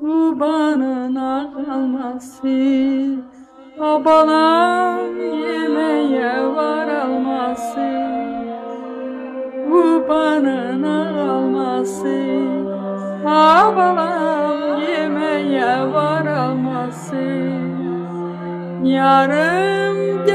kurbanın alması Obalam yemeğe var alması Kurbanın alması Obalam yemeğe var alması Yarım